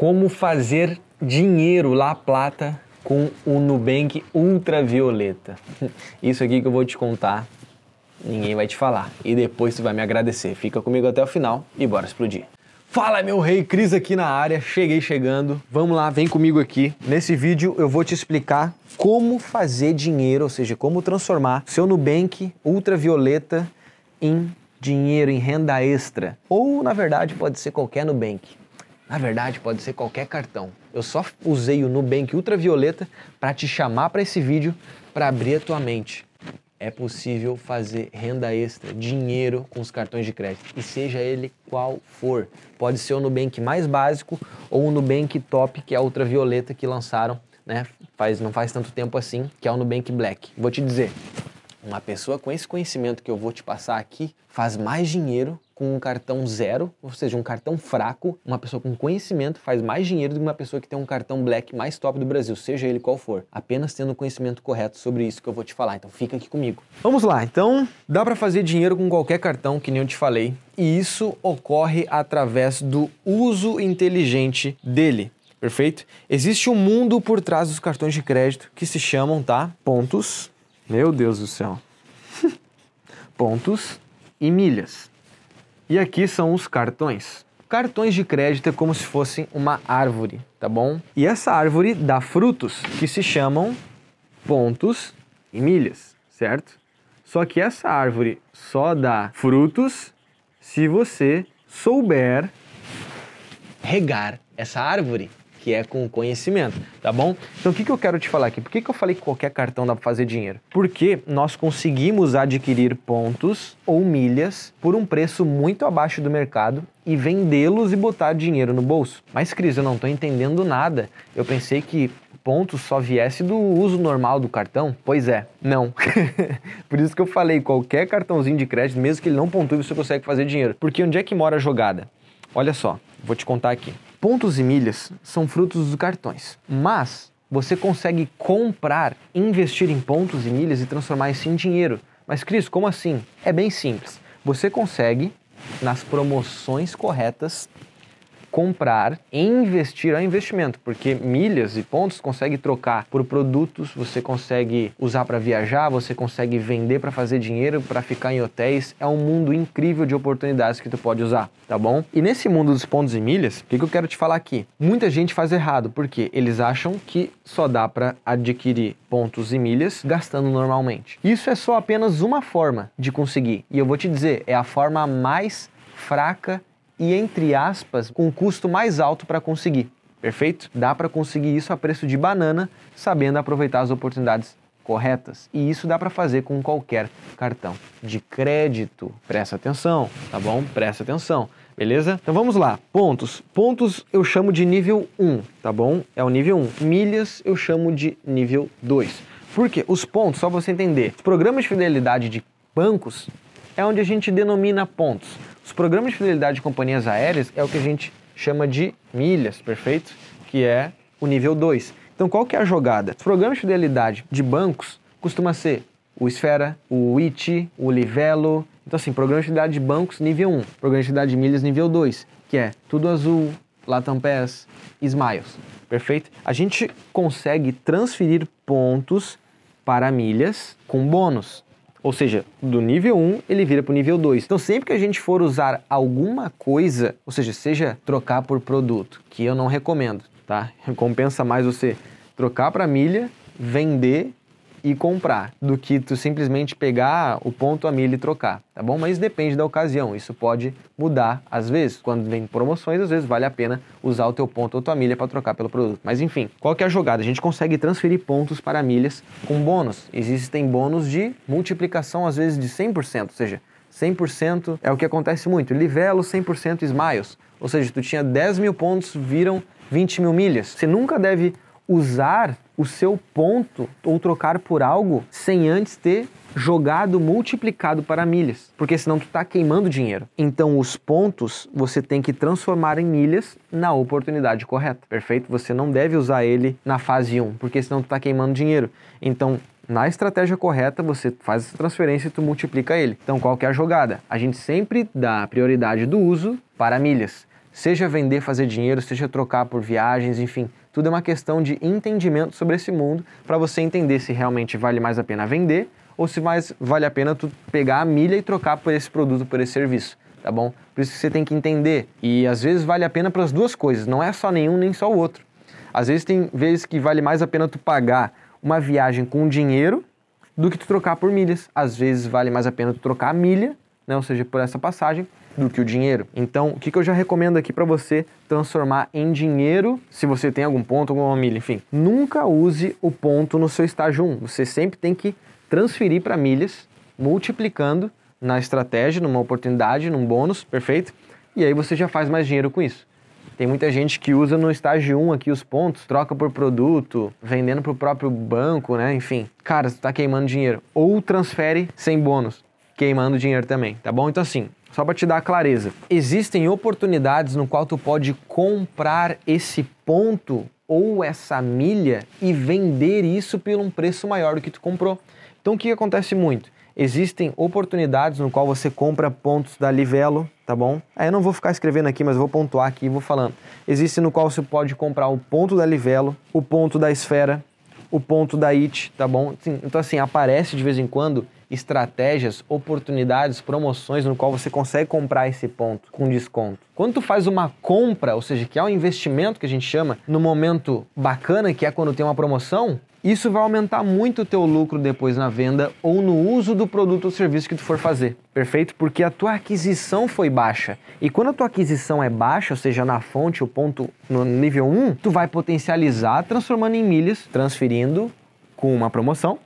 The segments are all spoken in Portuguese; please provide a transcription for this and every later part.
como fazer dinheiro lá plata com o Nubank Ultravioleta. Isso aqui que eu vou te contar, ninguém vai te falar. E depois você vai me agradecer. Fica comigo até o final e bora explodir. Fala meu rei, Cris aqui na área, cheguei chegando. Vamos lá, vem comigo aqui. Nesse vídeo eu vou te explicar como fazer dinheiro, ou seja, como transformar seu Nubank Ultravioleta em dinheiro, em renda extra. Ou, na verdade, pode ser qualquer Nubank. Na verdade, pode ser qualquer cartão. Eu só usei o Nubank Ultravioleta para te chamar para esse vídeo, para abrir a tua mente é possível fazer renda extra, dinheiro com os cartões de crédito, e seja ele qual for. Pode ser o Nubank mais básico ou o Nubank Top, que é a ultravioleta que lançaram, né? Faz, não faz tanto tempo assim, que é o Nubank Black. Vou te dizer, uma pessoa com esse conhecimento que eu vou te passar aqui faz mais dinheiro com um cartão zero, ou seja, um cartão fraco. Uma pessoa com conhecimento faz mais dinheiro do que uma pessoa que tem um cartão black mais top do Brasil, seja ele qual for. Apenas tendo o conhecimento correto sobre isso que eu vou te falar. Então fica aqui comigo. Vamos lá. Então, dá para fazer dinheiro com qualquer cartão, que nem eu te falei, e isso ocorre através do uso inteligente dele. Perfeito? Existe um mundo por trás dos cartões de crédito que se chamam, tá? Pontos meu Deus do céu. Pontos e milhas. E aqui são os cartões. Cartões de crédito é como se fossem uma árvore, tá bom? E essa árvore dá frutos que se chamam pontos e milhas, certo? Só que essa árvore só dá frutos se você souber regar essa árvore que é com conhecimento, tá bom? Então o que, que eu quero te falar aqui? Por que, que eu falei que qualquer cartão dá para fazer dinheiro? Porque nós conseguimos adquirir pontos ou milhas por um preço muito abaixo do mercado e vendê-los e botar dinheiro no bolso. Mas Cris, eu não estou entendendo nada. Eu pensei que pontos só viesse do uso normal do cartão? Pois é, não. Por isso que eu falei, qualquer cartãozinho de crédito, mesmo que ele não pontue, você consegue fazer dinheiro. Porque onde é que mora a jogada? Olha só, vou te contar aqui. Pontos e milhas são frutos dos cartões, mas você consegue comprar, investir em pontos e milhas e transformar isso em dinheiro. Mas, Cris, como assim? É bem simples. Você consegue, nas promoções corretas, comprar e investir é investimento, porque milhas e pontos consegue trocar por produtos, você consegue usar para viajar, você consegue vender para fazer dinheiro, para ficar em hotéis. É um mundo incrível de oportunidades que tu pode usar, tá bom? E nesse mundo dos pontos e milhas, o que, que eu quero te falar aqui? Muita gente faz errado, porque eles acham que só dá para adquirir pontos e milhas gastando normalmente. Isso é só apenas uma forma de conseguir, e eu vou te dizer, é a forma mais fraca e, entre aspas, com um custo mais alto para conseguir. Perfeito? Dá para conseguir isso a preço de banana, sabendo aproveitar as oportunidades corretas. E isso dá para fazer com qualquer cartão de crédito. Presta atenção, tá bom? Presta atenção. Beleza? Então vamos lá. Pontos. Pontos eu chamo de nível 1, tá bom? É o nível 1. Milhas eu chamo de nível 2. Por quê? Os pontos, só você entender. Os programas de fidelidade de bancos é onde a gente denomina pontos. Os programas de fidelidade de companhias aéreas é o que a gente chama de milhas, perfeito? Que é o nível 2. Então, qual que é a jogada? Os programas de fidelidade de bancos costuma ser o Esfera, o IT, o Livelo. Então, assim, programa de fidelidade de bancos nível 1, programa de fidelidade de milhas nível 2, que é Tudo Azul, Latam Pass, Smiles. Perfeito? A gente consegue transferir pontos para milhas com bônus. Ou seja, do nível 1 ele vira para o nível 2. Então, sempre que a gente for usar alguma coisa, ou seja, seja trocar por produto, que eu não recomendo, tá? Compensa mais você trocar para milha, vender e comprar do que tu simplesmente pegar o ponto a milha e trocar, tá bom? Mas depende da ocasião, isso pode mudar às vezes. Quando vem promoções, às vezes vale a pena usar o teu ponto ou tua milha para trocar pelo produto. Mas enfim, qual que é a jogada? A gente consegue transferir pontos para milhas com bônus. Existem bônus de multiplicação às vezes de 100%, ou seja, 100% é o que acontece muito. Livelo 100% Smiles, ou seja, tu tinha 10 mil pontos, viram 20 mil milhas. Você nunca deve usar o seu ponto ou trocar por algo sem antes ter jogado multiplicado para milhas, porque senão tu está queimando dinheiro. Então os pontos você tem que transformar em milhas na oportunidade correta, perfeito? Você não deve usar ele na fase 1, porque senão tu está queimando dinheiro. Então na estratégia correta, você faz essa transferência e tu multiplica ele. Então, qual que é a jogada? A gente sempre dá prioridade do uso para milhas Seja vender, fazer dinheiro, seja trocar por viagens, enfim, tudo é uma questão de entendimento sobre esse mundo para você entender se realmente vale mais a pena vender ou se mais vale a pena tu pegar a milha e trocar por esse produto, por esse serviço, tá bom? Por isso que você tem que entender. E às vezes vale a pena para as duas coisas, não é só nenhum nem só o outro. Às vezes tem vezes que vale mais a pena tu pagar uma viagem com dinheiro do que tu trocar por milhas. Às vezes vale mais a pena tu trocar a milha, né, ou seja, por essa passagem, do que o dinheiro. Então, o que, que eu já recomendo aqui para você transformar em dinheiro, se você tem algum ponto, alguma milha, enfim. Nunca use o ponto no seu estágio 1. Você sempre tem que transferir para milhas, multiplicando na estratégia, numa oportunidade, num bônus, perfeito? E aí você já faz mais dinheiro com isso. Tem muita gente que usa no estágio 1 aqui os pontos, troca por produto, vendendo para o próprio banco, né? Enfim, cara, você está queimando dinheiro. Ou transfere sem bônus, queimando dinheiro também, tá bom? Então assim, só para te dar clareza, existem oportunidades no qual tu pode comprar esse ponto ou essa milha e vender isso por um preço maior do que tu comprou. Então o que acontece muito? Existem oportunidades no qual você compra pontos da Livelo, tá bom? Aí eu não vou ficar escrevendo aqui, mas vou pontuar aqui e vou falando. Existe no qual você pode comprar o ponto da Livelo, o ponto da Esfera, o ponto da IT, tá bom? Então assim, aparece de vez em quando estratégias, oportunidades, promoções no qual você consegue comprar esse ponto com desconto. Quando tu faz uma compra, ou seja, que é um investimento que a gente chama, no momento bacana, que é quando tem uma promoção, isso vai aumentar muito o teu lucro depois na venda ou no uso do produto ou serviço que tu for fazer, perfeito? Porque a tua aquisição foi baixa. E quando a tua aquisição é baixa, ou seja, na fonte, o ponto no nível 1, tu vai potencializar transformando em milhas, transferindo com uma promoção,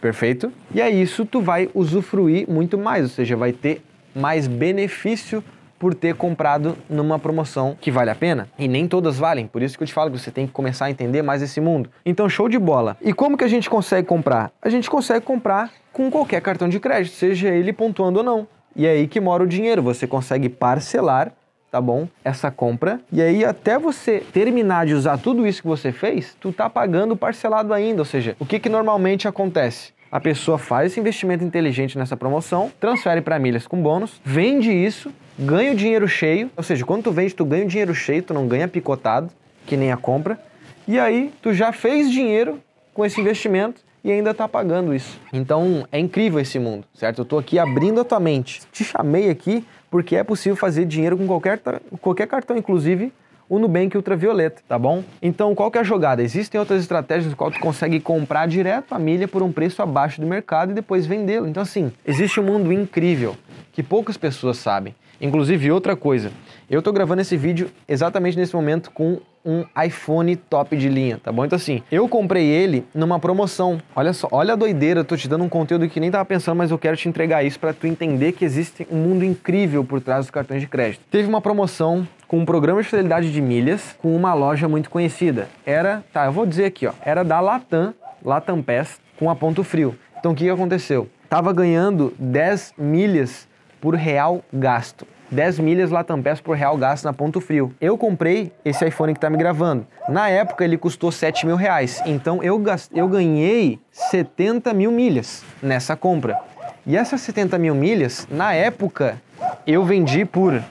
perfeito? E é isso tu vai usufruir muito mais, ou seja, vai ter mais benefício por ter comprado numa promoção que vale a pena. E nem todas valem, por isso que eu te falo que você tem que começar a entender mais esse mundo. Então, show de bola. E como que a gente consegue comprar? A gente consegue comprar com qualquer cartão de crédito, seja ele pontuando ou não. E é aí que mora o dinheiro, você consegue parcelar tá bom? Essa compra. E aí, até você terminar de usar tudo isso que você fez, tu tá pagando parcelado ainda. Ou seja, o que, que normalmente acontece? A pessoa faz esse investimento inteligente nessa promoção, transfere para milhas com bônus, vende isso, ganha o dinheiro cheio, ou seja, quando tu vende, tu ganha o dinheiro cheio, tu não ganha picotado, que nem a compra, e aí tu já fez dinheiro com esse investimento e ainda está pagando isso. Então é incrível esse mundo, certo? Eu estou aqui abrindo a tua mente. Te chamei aqui porque é possível fazer dinheiro com qualquer, qualquer cartão, inclusive o Nubank Ultravioleta, tá bom? Então, qual que é a jogada? Existem outras estratégias no qual tu consegue comprar direto a milha por um preço abaixo do mercado e depois vendê-lo. Então, assim, existe um mundo incrível que poucas pessoas sabem. Inclusive, outra coisa, eu tô gravando esse vídeo exatamente nesse momento com um iPhone top de linha, tá bom? Então assim, eu comprei ele numa promoção. Olha só, olha a doideira, eu tô te dando um conteúdo que nem tava pensando, mas eu quero te entregar isso para tu entender que existe um mundo incrível por trás dos cartões de crédito. Teve uma promoção com um programa de fidelidade de milhas com uma loja muito conhecida. Era, tá, eu vou dizer aqui, ó, era da Latam, Latam Pass com a Ponto Frio. Então o que aconteceu? Tava ganhando 10 milhas por real gasto. 10 milhas Latam Pass por real gasto na Ponto Frio. Eu comprei esse iPhone que está me gravando. Na época ele custou 7 mil reais. Então eu, eu ganhei 70 mil milhas nessa compra. E essas 70 mil milhas, na época, eu vendi por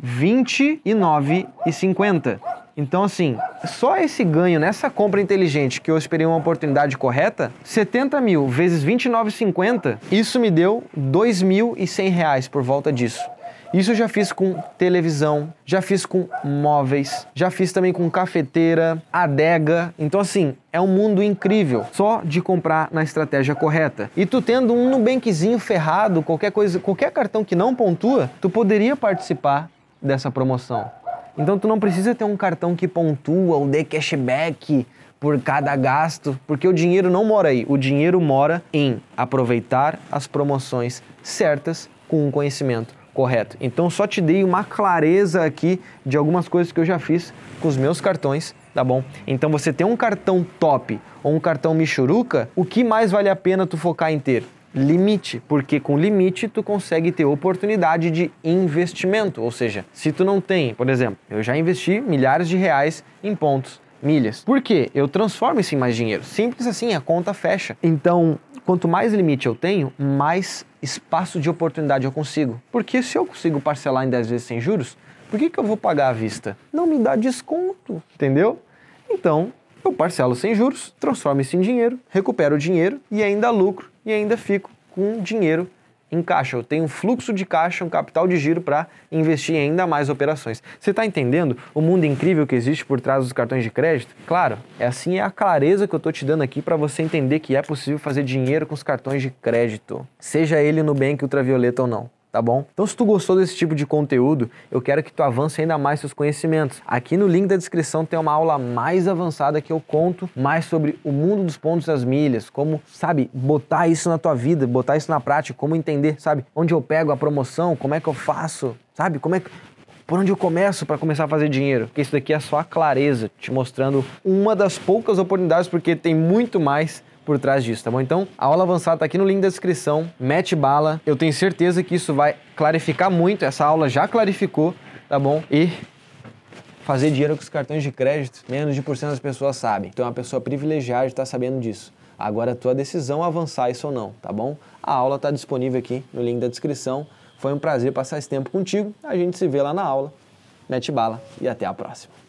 29,50. Então, assim, só esse ganho nessa compra inteligente que eu esperei uma oportunidade correta, 70 mil vezes 29,50, isso me deu 2.100 reais por volta disso. Isso eu já fiz com televisão, já fiz com móveis, já fiz também com cafeteira, adega. Então, assim, é um mundo incrível só de comprar na estratégia correta. E tu tendo um Nubankzinho ferrado, qualquer coisa, qualquer cartão que não pontua, tu poderia participar dessa promoção. Então tu não precisa ter um cartão que pontua ou dê cashback por cada gasto, porque o dinheiro não mora aí. O dinheiro mora em aproveitar as promoções certas com um conhecimento correto. Então só te dei uma clareza aqui de algumas coisas que eu já fiz com os meus cartões, tá bom? Então você tem um cartão top ou um cartão Michuruca, o que mais vale a pena tu focar em ter? Limite, porque com limite tu consegue ter oportunidade de investimento, ou seja, se tu não tem, por exemplo, eu já investi milhares de reais em pontos, milhas. Por quê? Eu transformo isso em mais dinheiro. Simples assim, a conta fecha. Então, quanto mais limite eu tenho, mais espaço de oportunidade eu consigo. Porque se eu consigo parcelar em 10 vezes sem juros, Por que, que eu vou pagar à vista? Não me dá desconto, entendeu? Então, eu parcelo sem juros, transformo isso em dinheiro, recupero o dinheiro e ainda lucro e ainda fico com dinheiro em caixa. Eu tenho um fluxo de caixa, um capital de giro para investir em ainda mais operações. Você está entendendo o mundo incrível que existe por trás dos cartões de crédito? Claro, é assim é a clareza que eu estou te dando aqui para você entender que é possível fazer dinheiro com os cartões de crédito, seja ele no Nubank Ultravioleta ou não tá bom? Então se tu gostou desse tipo de conteúdo, eu quero que tu avance ainda mais seus conhecimentos. Aqui no link da descrição tem uma aula mais avançada que eu conto mais sobre o mundo dos pontos das milhas, como, sabe, botar isso na tua vida, botar isso na prática, como entender, sabe, onde eu pego a promoção, como é que eu faço, sabe, como é que por onde eu começo para começar a fazer dinheiro? Porque isso daqui é só a clareza, te mostrando uma das poucas oportunidades, porque tem muito mais por trás disso, tá bom? Então, a aula avançada tá aqui no link da descrição, mete bala. Eu tenho certeza que isso vai clarificar muito, essa aula já clarificou, tá bom? E fazer dinheiro com os cartões de crédito, menos de por cento das pessoas sabem. Então é uma pessoa privilegiada estar sabendo disso. Agora é tua decisão avançar isso ou não, tá bom? A aula está disponível aqui no link da descrição. Foi um prazer passar esse tempo contigo. A gente se vê lá na aula. Mete bala e até a próxima.